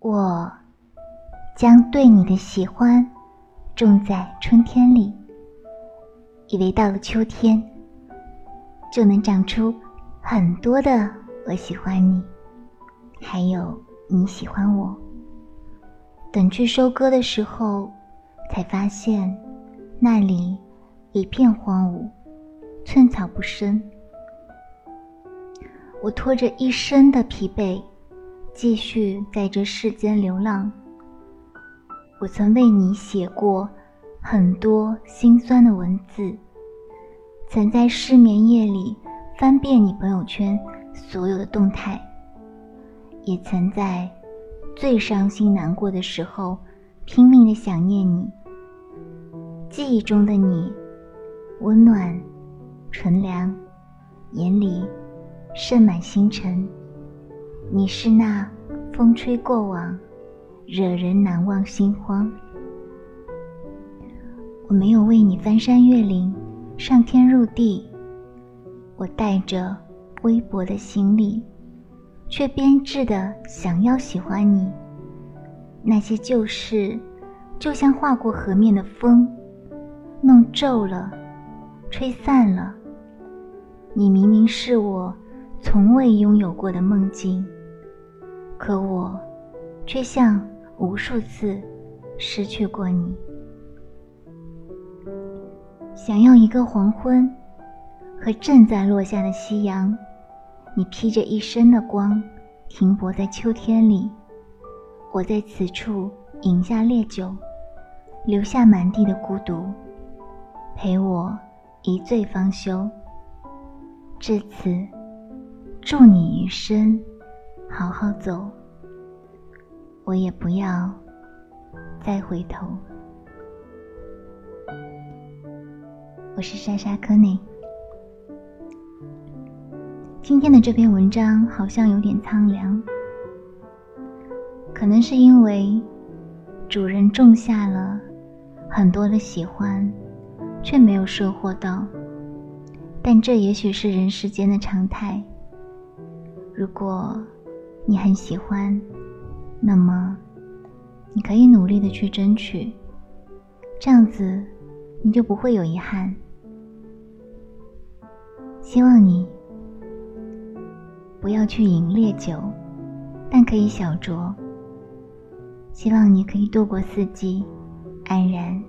我将对你的喜欢种在春天里，以为到了秋天就能长出很多的我喜欢你，还有你喜欢我。等去收割的时候，才发现那里一片荒芜，寸草不生。我拖着一身的疲惫。继续在这世间流浪。我曾为你写过很多心酸的文字，曾在失眠夜里翻遍你朋友圈所有的动态，也曾在最伤心难过的时候拼命的想念你。记忆中的你，温暖、纯良，眼里渗满星辰。你是那风吹过往，惹人难忘心慌。我没有为你翻山越岭，上天入地。我带着微薄的行李，却编织的想要喜欢你。那些旧事，就像划过河面的风，弄皱了，吹散了。你明明是我从未拥有过的梦境。可我，却像无数次失去过你。想要一个黄昏，和正在落下的夕阳，你披着一身的光，停泊在秋天里。我在此处饮下烈酒，留下满地的孤独，陪我一醉方休。至此，祝你余生。好好走，我也不要再回头。我是莎莎科内。今天的这篇文章好像有点苍凉，可能是因为主人种下了很多的喜欢，却没有收获到。但这也许是人世间的常态。如果你很喜欢，那么你可以努力的去争取，这样子你就不会有遗憾。希望你不要去饮烈酒，但可以小酌。希望你可以度过四季，安然。